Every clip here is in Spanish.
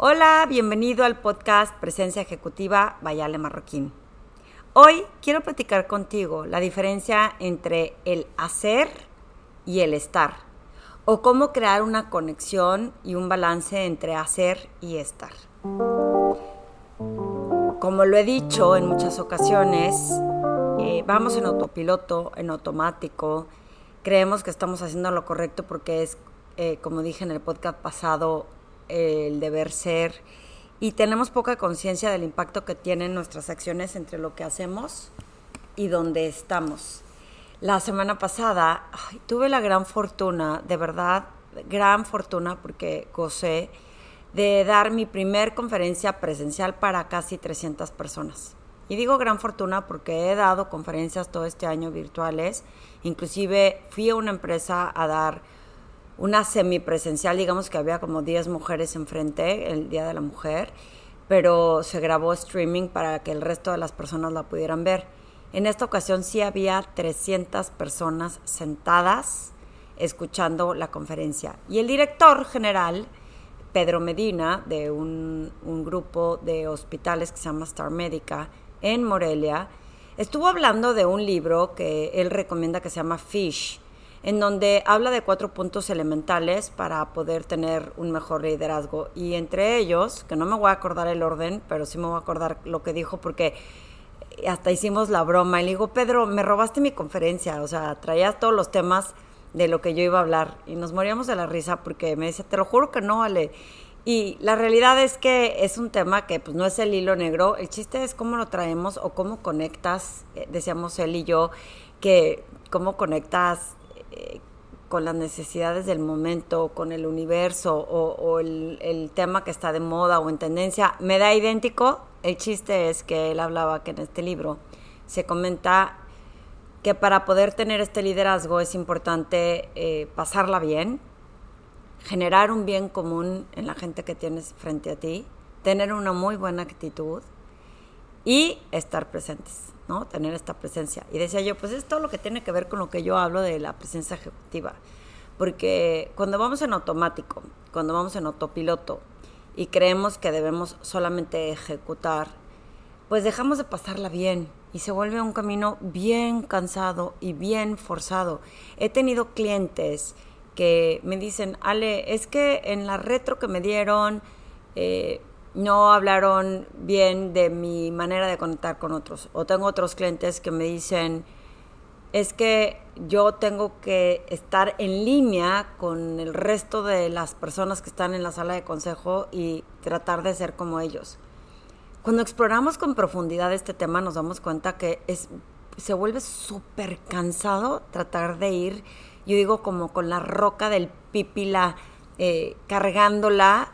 Hola, bienvenido al podcast Presencia Ejecutiva Bayale Marroquín. Hoy quiero platicar contigo la diferencia entre el hacer y el estar, o cómo crear una conexión y un balance entre hacer y estar. Como lo he dicho en muchas ocasiones, eh, vamos en autopiloto, en automático, creemos que estamos haciendo lo correcto porque es, eh, como dije en el podcast pasado, el deber ser y tenemos poca conciencia del impacto que tienen nuestras acciones entre lo que hacemos y donde estamos. La semana pasada tuve la gran fortuna, de verdad, gran fortuna porque gocé de dar mi primer conferencia presencial para casi 300 personas. Y digo gran fortuna porque he dado conferencias todo este año virtuales, inclusive fui a una empresa a dar una semipresencial, digamos que había como 10 mujeres enfrente el Día de la Mujer, pero se grabó streaming para que el resto de las personas la pudieran ver. En esta ocasión sí había 300 personas sentadas escuchando la conferencia. Y el director general, Pedro Medina, de un, grupo de hospitales que se llama Star Médica en Morelia, estuvo hablando de un libro que él recomienda que se llama Fish, en donde habla de cuatro puntos elementales para poder tener un mejor liderazgo. Y entre ellos, que no me voy a acordar el orden, pero sí me voy a acordar lo que dijo porque hasta hicimos la broma. Y le digo, Pedro, me robaste mi conferencia, o sea, traías todos los temas de lo que yo iba a hablar. Y nos moríamos de la risa porque me decía, te lo juro que no, vale. Y la realidad es que es un tema que pues no es el hilo negro, el chiste es cómo lo traemos o cómo conectas, eh, decíamos él y yo, que cómo conectas eh, con las necesidades del momento, con el universo o, el, tema que está de moda o en tendencia, me da idéntico. El chiste es que él hablaba que en este libro se comenta que para poder tener este liderazgo es importante eh, pasarla bien, generar un bien común en la gente que tienes frente a ti, tener una muy buena actitud y estar presentes. ¿No? Tener esta presencia. Y decía yo, pues es todo lo que tiene que ver con lo que yo hablo de la presencia ejecutiva. Porque cuando vamos en automático, cuando vamos en autopiloto y creemos que debemos solamente ejecutar, pues dejamos de pasarla bien y se vuelve un camino bien cansado y bien forzado. He tenido clientes que me dicen, Ale, es que en la retro que me dieron, eh, no hablaron bien de mi manera de conectar con otros. O tengo otros clientes que me dicen, es que yo tengo que estar en línea con el resto de las personas que están en la sala de consejo y tratar de ser como ellos. Cuando exploramos con profundidad este tema nos damos cuenta que es, se vuelve súper cansado tratar de ir, yo digo como con la roca del pipila, eh, cargándola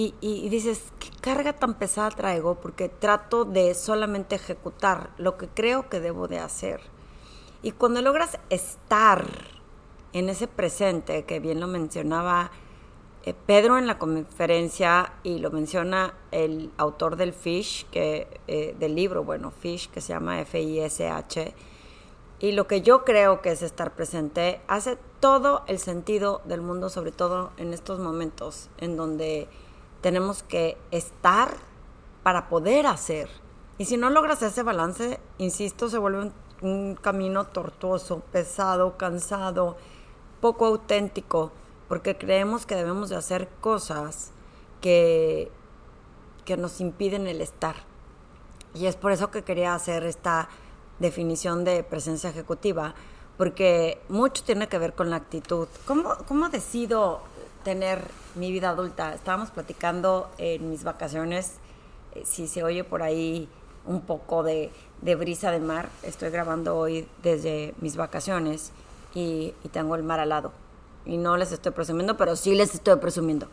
y, dices, ¿qué carga tan pesada traigo? Porque trato de solamente ejecutar lo que creo que debo de hacer. Y cuando logras estar en ese presente, que bien lo mencionaba eh, Pedro en la conferencia y lo menciona el autor del Fish, que, eh, del libro, bueno, Fish, que se llama F-I-S-H, y lo que yo creo que es estar presente, hace todo el sentido del mundo, sobre todo en estos momentos en donde tenemos que estar para poder hacer. Y si no logras ese balance, insisto, se vuelve un, camino tortuoso, pesado, cansado, poco auténtico, porque creemos que debemos de hacer cosas que, que nos impiden el estar. Y es por eso que quería hacer esta definición de presencia ejecutiva, porque mucho tiene que ver con la actitud. ¿Cómo, cómo decido tener mi vida adulta. Estábamos platicando en mis vacaciones, eh, si se oye por ahí un poco de, brisa de mar, estoy grabando hoy desde mis vacaciones y, tengo el mar al lado. Y no les estoy presumiendo, pero sí les estoy presumiendo.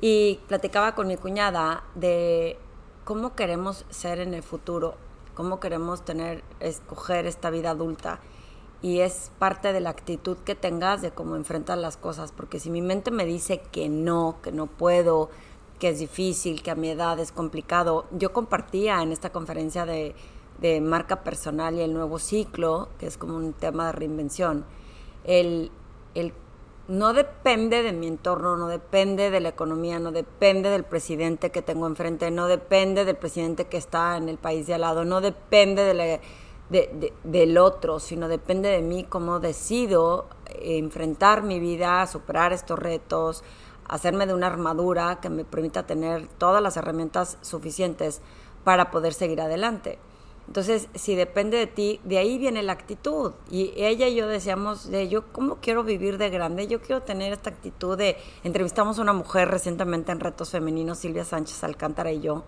Y platicaba con mi cuñada de cómo queremos ser en el futuro, cómo queremos tener, escoger esta vida adulta y es parte de la actitud que tengas de cómo enfrentar las cosas, porque si mi mente me dice que no, que no puedo, que es difícil, que a mi edad es complicado, yo compartía en esta conferencia de, marca personal y el nuevo ciclo, que es como un tema de reinvención, el, el no depende de mi entorno, no depende de la economía, no depende del presidente que tengo enfrente, no depende del presidente que está en el país de al lado, no depende de del otro, sino depende de mí cómo decido enfrentar mi vida, superar estos retos, hacerme de una armadura que me permita tener todas las herramientas suficientes para poder seguir adelante. Entonces, si depende de ti, de ahí viene la actitud. Y ella y yo decíamos, de yo, ¿cómo quiero vivir de grande? Yo quiero tener esta actitud de, entrevistamos a una mujer recientemente en Retos Femeninos, Silvia Sánchez Alcántara y yo,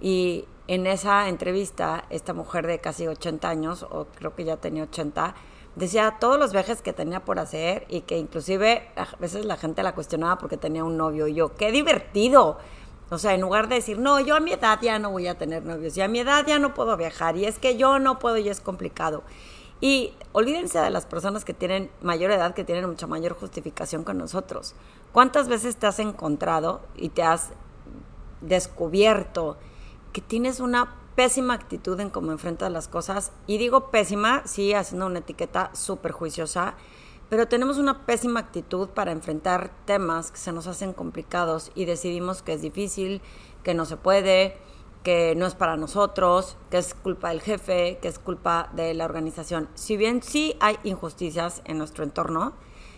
y en esa entrevista, esta mujer de casi 80 años, o creo que ya tenía 80, decía todos los viajes que tenía por hacer y que inclusive a veces la gente la cuestionaba porque tenía un novio. Y yo, qué divertido. O sea, en lugar de decir, no, yo a mi edad ya no voy a tener novios y a mi edad ya no puedo viajar y es que yo no puedo y es complicado. Y olvídense de las personas que tienen mayor edad, que tienen mucha mayor justificación que nosotros. ¿Cuántas veces te has encontrado y te has descubierto tienes una pésima actitud en cómo enfrentas las cosas? Y digo pésima, sí, haciendo una etiqueta súper juiciosa pero tenemos una pésima actitud para enfrentar temas que se nos hacen complicados y decidimos que es difícil, que no se puede, que no es para nosotros, que es culpa del jefe, que es culpa de la organización. Si bien sí hay injusticias en nuestro entorno,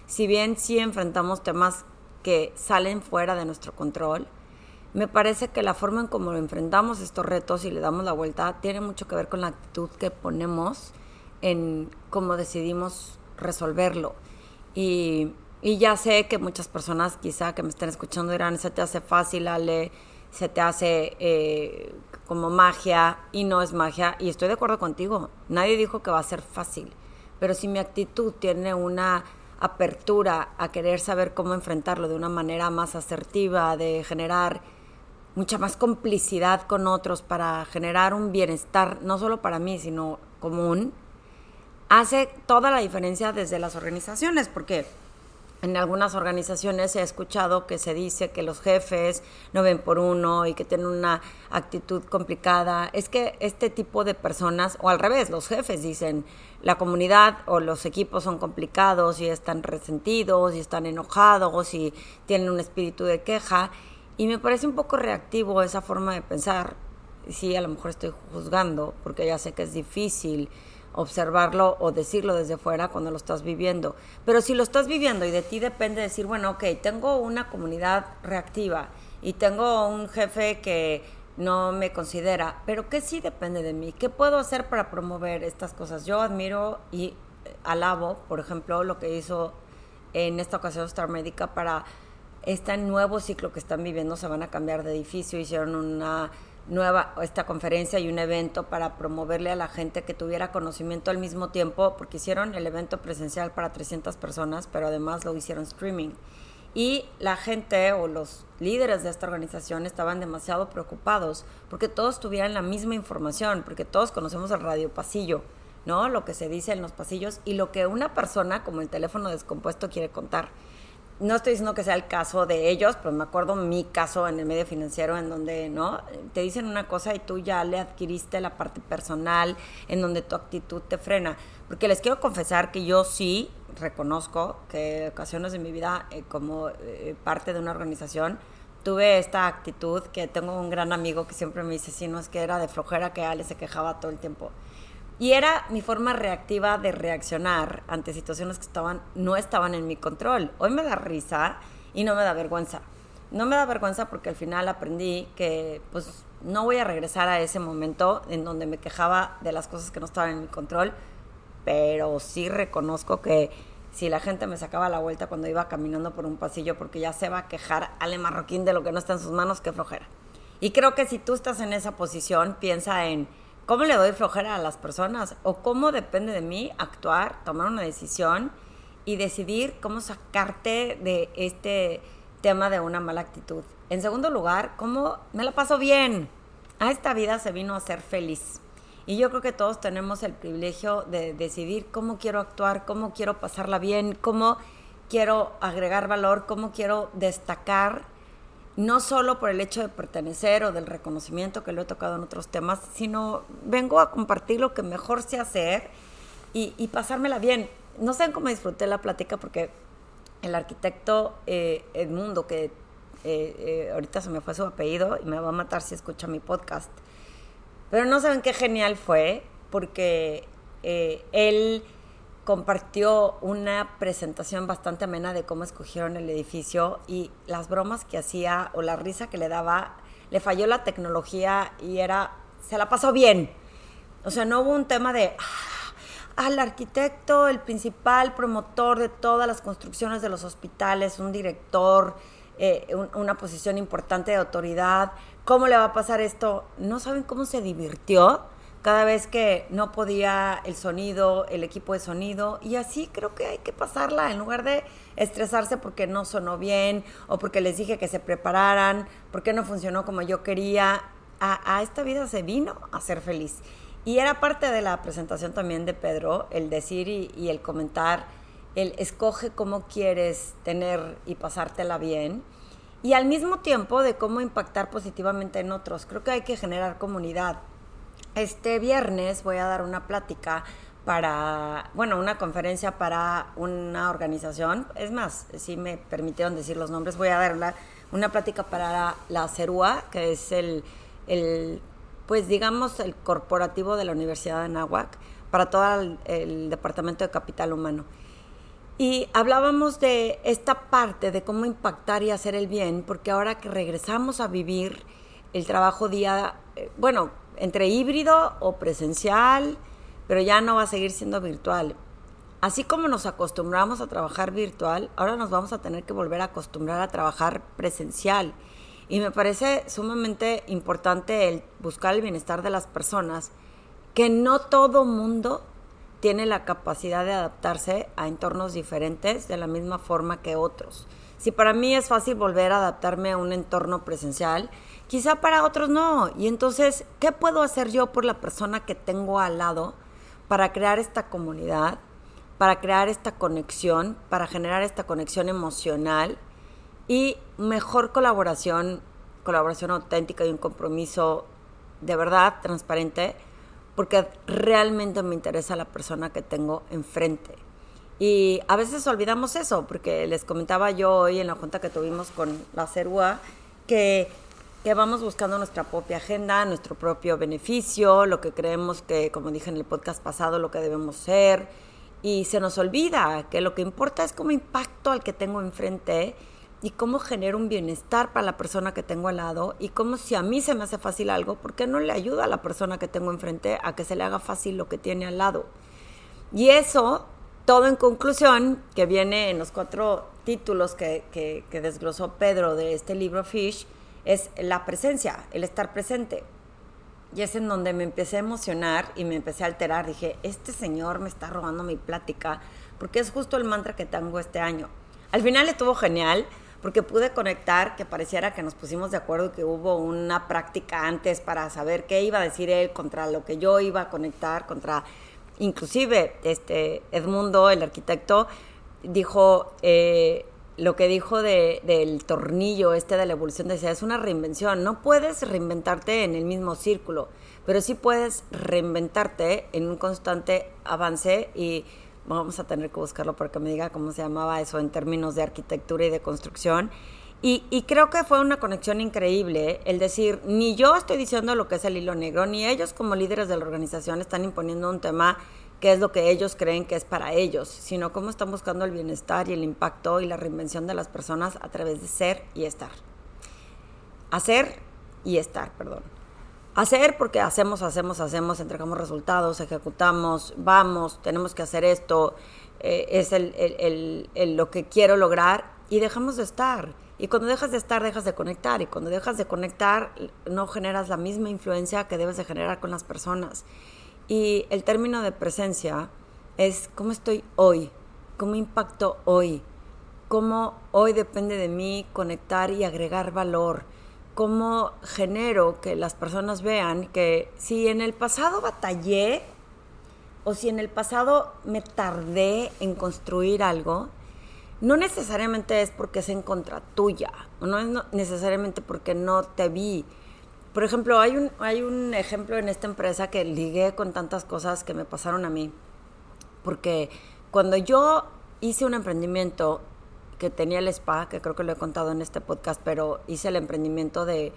si bien sí enfrentamos temas que salen fuera de nuestro control, me parece que la forma en cómo enfrentamos estos retos y le damos la vuelta tiene mucho que ver con la actitud que ponemos en cómo decidimos resolverlo. Y, ya sé que muchas personas quizá que me estén escuchando dirán, se te hace fácil, Ale, se te hace eh, como magia y no es magia. Y estoy de acuerdo contigo, nadie dijo que va a ser fácil, pero si mi actitud tiene una apertura a querer saber cómo enfrentarlo de una manera más asertiva, de generar mucha más complicidad con otros para generar un bienestar, no solo para mí, sino común, hace toda la diferencia desde las organizaciones, porque en algunas organizaciones he escuchado que se dice que los jefes no ven por uno y que tienen una actitud complicada. Es que este tipo de personas, o al revés, los jefes dicen, la comunidad o los equipos son complicados y están resentidos y están enojados y tienen un espíritu de queja. Y me parece un poco reactivo esa forma de pensar. Sí, a lo mejor estoy juzgando porque ya sé que es difícil observarlo o decirlo desde fuera cuando lo estás viviendo. Pero si lo estás viviendo y de ti depende decir, bueno, ok, tengo una comunidad reactiva y tengo un jefe que no me considera, pero que sí depende de mí. ¿Qué puedo hacer para promover estas cosas? Yo admiro y alabo, por ejemplo, lo que hizo en esta ocasión Star Médica para este nuevo ciclo que están viviendo. Se van a cambiar de edificio, hicieron una nueva esta conferencia y un evento para promoverle a la gente que tuviera conocimiento al mismo tiempo, porque hicieron el evento presencial para 300 personas, pero además lo hicieron streaming. Y la gente o los líderes de esta organización estaban demasiado preocupados porque todos tuvieran la misma información, porque todos conocemos el radio pasillo, ¿no? Lo que se dice en los pasillos y lo que una persona como el teléfono descompuesto quiere contar no estoy diciendo que sea el caso de ellos, pero me acuerdo mi caso en el medio financiero en donde, ¿no? Te dicen una cosa y tú ya le adquiriste la parte personal, en donde tu actitud te frena. Porque les quiero confesar que yo sí reconozco que ocasiones de mi vida, eh, como eh, parte de una organización, tuve esta actitud que tengo un gran amigo que siempre me dice, sí, no es que era de flojera que Ale se quejaba todo el tiempo. Y era mi forma reactiva de reaccionar ante situaciones que estaban, no estaban en mi control. Hoy me da risa y no me da vergüenza. No me da vergüenza porque al final aprendí que pues no voy a regresar a ese momento en donde me quejaba de las cosas que no estaban en mi control, pero sí reconozco que si la gente me sacaba la vuelta cuando iba caminando por un pasillo porque ya se va a quejar Ale Marroquín de lo que no está en sus manos, qué flojera. Y creo que si tú estás en esa posición, piensa en ¿Cómo le doy flojera a las personas? ¿O cómo depende de mí actuar, tomar una decisión y decidir cómo sacarte de este tema de una mala actitud? En segundo lugar, ¿cómo me la paso bien? A esta vida se vino a ser feliz. Y yo creo que todos tenemos el privilegio de decidir cómo quiero actuar, cómo quiero pasarla bien, cómo quiero agregar valor, cómo quiero destacar no solo por el hecho de pertenecer o del reconocimiento que lo he tocado en otros temas, sino vengo a compartir lo que mejor sé hacer y, pasármela bien. No sé cómo disfruté la plática porque el arquitecto eh, Edmundo, que eh, eh, ahorita se me fue su apellido y me va a matar si escucha mi podcast. Pero no saben qué genial fue, porque él compartió una presentación bastante amena de cómo escogieron el edificio y las bromas que hacía o la risa que le daba, le falló la tecnología y era, se la pasó bien. O sea, no hubo un tema de, ah, al arquitecto, el principal promotor de todas las construcciones de los hospitales, un director, eh, una posición importante de autoridad, ¿cómo le va a pasar esto? No saben cómo se divirtió cada vez que no podía el sonido, el equipo de sonido, y así creo que hay que pasarla en lugar de estresarse porque no sonó bien o porque les dije que se prepararan, porque no funcionó como yo quería. A, esta vida se vino a ser feliz. Y era parte de la presentación también de Pedro, el decir y, el comentar, el escoge cómo quieres tener y pasártela bien. Y al mismo tiempo de cómo impactar positivamente en otros. Creo que hay que generar comunidad este viernes voy a dar una plática para, bueno, una conferencia para una organización. Es más, si me permitieron decir los nombres, voy a dar una plática para la, CERUA, que es el, el, pues digamos, el corporativo de la Universidad de Anáhuac, para todo el, Departamento de Capital Humano. Y hablábamos de esta parte de cómo impactar y hacer el bien, porque ahora que regresamos a vivir el trabajo día, eh, bueno, entre híbrido o presencial, pero ya no va a seguir siendo virtual. Así como nos acostumbramos a trabajar virtual, ahora nos vamos a tener que volver a acostumbrar a trabajar presencial. Y me parece sumamente importante el buscar el bienestar de las personas, que no todo mundo tiene la capacidad de adaptarse a entornos diferentes de la misma forma que otros. Si para mí es fácil volver a adaptarme a un entorno presencial, quizá para otros no. Y entonces, ¿qué puedo hacer yo por la persona que tengo al lado para crear esta comunidad, para crear esta conexión, para generar esta conexión emocional y mejor colaboración, colaboración auténtica y un compromiso de verdad transparente? Porque realmente me interesa la persona que tengo enfrente. Y a veces olvidamos eso, porque les comentaba yo hoy en la junta que tuvimos con la CERUA que que vamos buscando nuestra propia agenda, nuestro propio beneficio, lo que creemos que, como dije en el podcast pasado, lo que debemos ser. Y se nos olvida que lo que importa es cómo impacto al que tengo enfrente y cómo genero un bienestar para la persona que tengo al lado y cómo si a mí se me hace fácil algo, ¿por qué no le ayuda a la persona que tengo enfrente a que se le haga fácil lo que tiene al lado? Y eso, todo en conclusión, que viene en los cuatro títulos que, que, que desglosó Pedro de este libro Fish, es la presencia, el estar presente. Y es en donde me empecé a emocionar y me empecé a alterar. Dije, este señor me está robando mi plática, porque es justo el mantra que tengo este año. Al final estuvo genial, porque pude conectar, que pareciera que nos pusimos de acuerdo que hubo una práctica antes para saber qué iba a decir él contra lo que yo iba a conectar, contra inclusive este Edmundo, el arquitecto, dijo, eh, lo que dijo de, del tornillo este de la evolución, decía, es una reinvención. No puedes reinventarte en el mismo círculo, pero sí puedes reinventarte en un constante avance y vamos a tener que buscarlo para que me diga cómo se llamaba eso en términos de arquitectura y de construcción. Y, y, creo que fue una conexión increíble el decir, ni yo estoy diciendo lo que es el hilo negro, ni ellos como líderes de la organización están imponiendo un tema qué es lo que ellos creen que es para ellos, sino cómo están buscando el bienestar y el impacto y la reinvención de las personas a través de ser y estar. Hacer y estar, perdón. Hacer porque hacemos, hacemos, hacemos, entregamos resultados, ejecutamos, vamos, tenemos que hacer esto, eh, es el, lo que quiero lograr y dejamos de estar. Y cuando dejas de estar, dejas de conectar. Y cuando dejas de conectar, no generas la misma influencia que debes de generar con las personas. Y el término de presencia es cómo estoy hoy, cómo impacto hoy, cómo hoy depende de mí conectar y agregar valor, cómo genero que las personas vean que si en el pasado batallé o si en el pasado me tardé en construir algo, no necesariamente es porque es en contra tuya, o no es necesariamente porque no te vi, por ejemplo, hay un, hay un ejemplo en esta empresa que ligué con tantas cosas que me pasaron a mí. Porque cuando yo hice un emprendimiento que tenía el spa, que creo que lo he contado en este podcast, pero hice el emprendimiento de,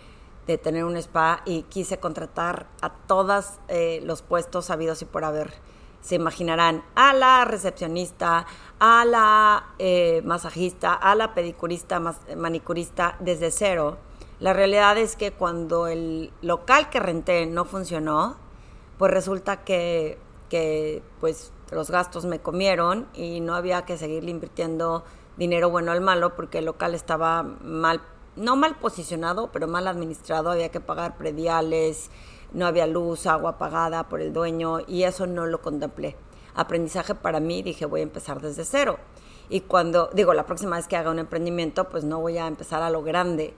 de tener un spa y quise contratar a todos eh, los puestos habidos y por haber. Se imaginarán a la recepcionista, a la eh, masajista, a la pedicurista, manicurista desde cero. La realidad es que cuando el local que renté no funcionó, pues resulta que, que pues los gastos me comieron y no había que seguirle invirtiendo dinero bueno al malo porque el local estaba mal, no mal posicionado, pero mal administrado, había que pagar prediales, no había luz, agua pagada por el dueño y eso no lo contemplé. Aprendizaje para mí, dije voy a empezar desde cero. Y cuando, digo, la próxima vez que haga un emprendimiento, pues no voy a empezar a lo grande.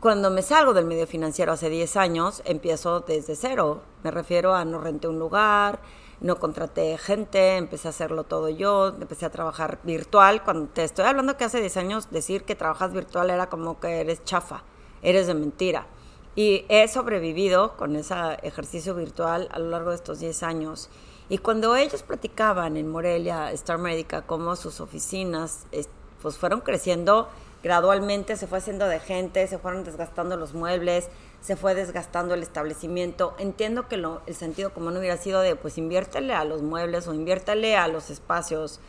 Cuando me salgo del medio financiero hace 10 años, empiezo desde cero. Me refiero a no renté un lugar, no contraté gente, empecé a hacerlo todo yo, empecé a trabajar virtual. Cuando te estoy hablando que hace 10 años decir que trabajas virtual era como que eres chafa, eres de mentira. Y he sobrevivido con ese ejercicio virtual a lo largo de estos 10 años. Y cuando ellos platicaban en Morelia, Star Médica, cómo sus oficinas pues fueron creciendo gradualmente, se fue haciendo de gente, se fueron desgastando los muebles, se fue desgastando el establecimiento. Entiendo que lo, el sentido común hubiera sido de, pues inviértele a los muebles o inviértele a los espacios.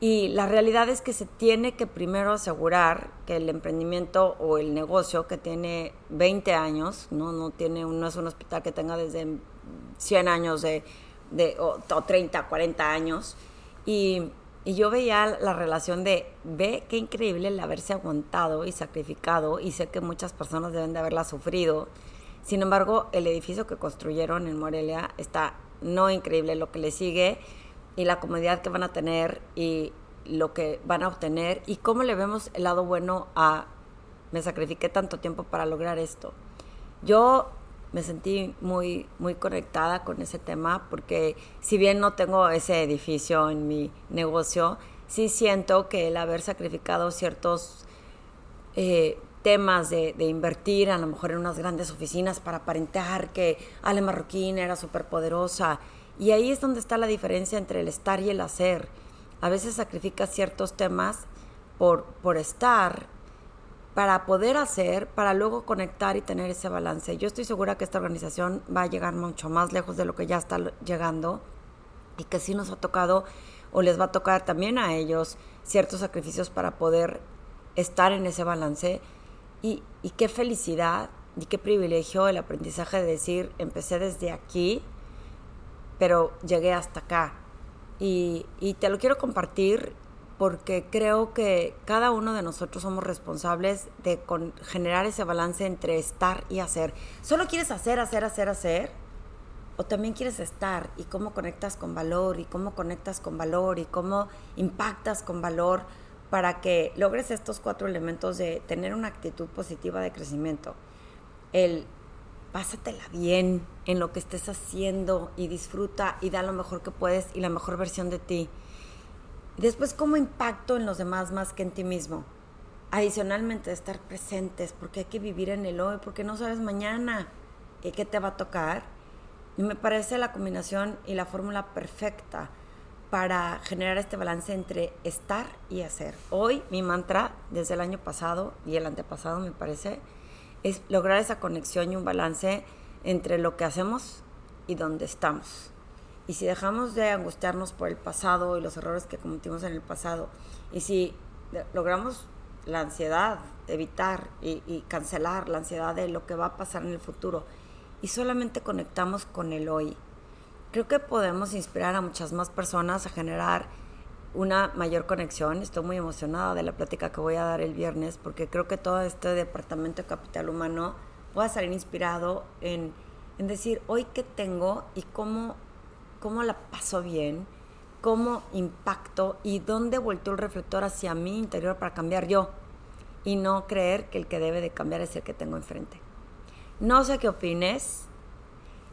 Y la realidad es que se tiene que primero asegurar que el emprendimiento o el negocio que tiene 20 años, no, no, tiene, no es un hospital que tenga desde 100 años de, de o, o 30, 40 años, y y yo veía la relación de, ve qué increíble el haberse aguantado y sacrificado, y sé que muchas personas deben de haberla sufrido. Sin embargo, el edificio que construyeron en Morelia está no increíble lo que le sigue y la comodidad que van a tener y lo que van a obtener y cómo le vemos el lado bueno a me sacrifiqué tanto tiempo para lograr esto. Yo me sentí muy, muy conectada con ese tema porque si bien no tengo ese edificio en mi negocio, sí siento que el haber sacrificado ciertos eh, temas de, de, invertir a lo mejor en unas grandes oficinas para aparentar que Ale Marroquín era súper poderosa. Y ahí es donde está la diferencia entre el estar y el hacer. A veces sacrificas ciertos temas por, por estar para poder hacer, para luego conectar y tener ese balance. Yo estoy segura que esta organización va a llegar mucho más lejos de lo que ya está llegando y que sí nos ha tocado o les va a tocar también a ellos ciertos sacrificios para poder estar en ese balance. Y, y qué felicidad y qué privilegio el aprendizaje de decir, empecé desde aquí, pero llegué hasta acá. Y, y te lo quiero compartir porque creo que cada uno de nosotros somos responsables de generar ese balance entre estar y hacer. ¿Solo quieres hacer, hacer, hacer, hacer? ¿O también quieres estar y cómo conectas con valor y cómo conectas con valor y cómo impactas con valor para que logres estos cuatro elementos de tener una actitud positiva de crecimiento? El pásatela bien en lo que estés haciendo y disfruta y da lo mejor que puedes y la mejor versión de ti Después, ¿cómo impacto en los demás más que en ti mismo? Adicionalmente, estar presentes, porque hay que vivir en el hoy, porque no sabes mañana qué te va a tocar. Y me parece la combinación y la fórmula perfecta para generar este balance entre estar y hacer. Hoy mi mantra, desde el año pasado y el antepasado, me parece, es lograr esa conexión y un balance entre lo que hacemos y donde estamos. Y si dejamos de angustiarnos por el pasado y los errores que cometimos en el pasado, y si logramos la ansiedad, evitar y, cancelar la ansiedad de lo que va a pasar en el futuro, y solamente conectamos con el hoy, creo que podemos inspirar a muchas más personas a generar una mayor conexión. Estoy muy emocionada de la plática que voy a dar el viernes porque creo que todo este departamento de capital humano va a salir inspirado en, en decir hoy qué tengo y cómo cómo la paso bien, cómo impacto y dónde vuelto el reflector hacia mi interior para cambiar yo y no creer que el que debe de cambiar es el que tengo enfrente. No sé qué opines,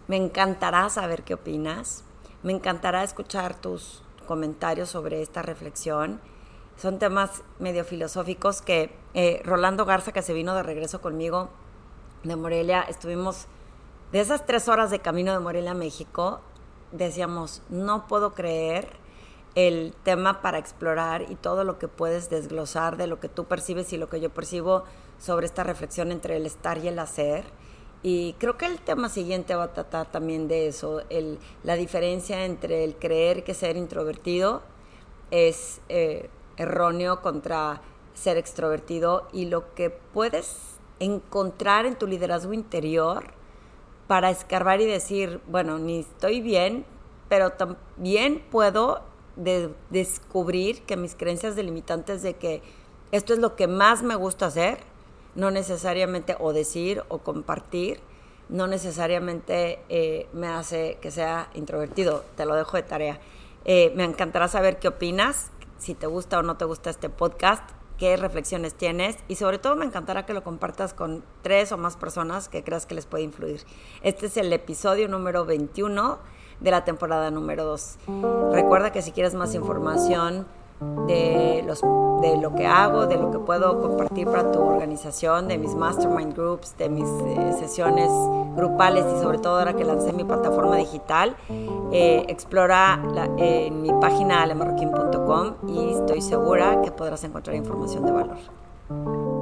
me encantará saber qué opinas, me encantará escuchar tus comentarios sobre esta reflexión. Son temas medio filosóficos que eh, Rolando Garza, que se vino de regreso conmigo de Morelia, estuvimos de esas tres horas de camino de Morelia a México, decíamos, no puedo creer el tema para explorar y todo lo que puedes desglosar de lo que tú percibes y lo que yo percibo sobre esta reflexión entre el estar y el hacer. Y creo que el tema siguiente va a tratar también de eso, el, la diferencia entre el creer que ser introvertido es eh, erróneo contra ser extrovertido y lo que puedes encontrar en tu liderazgo interior para escarbar y decir, bueno, ni estoy bien, pero también puedo descubrir que mis creencias delimitantes de que esto es lo que más me gusta hacer, no necesariamente o decir o compartir, no necesariamente eh, me hace que sea introvertido. Te lo dejo de tarea. Eh, me encantará saber qué opinas, si te gusta o no te gusta este podcast qué reflexiones tienes y sobre todo me encantará que lo compartas con tres o más personas que creas que les puede influir. Este es el episodio número 21 de la temporada número 2. Recuerda que si quieres más información, de, los, de lo que hago, de lo que puedo compartir para tu organización, de mis mastermind groups, de mis eh, sesiones grupales y sobre todo ahora que lancé mi plataforma digital, eh, explora en mi página alemarroquín.com y estoy segura que podrás encontrar información de valor.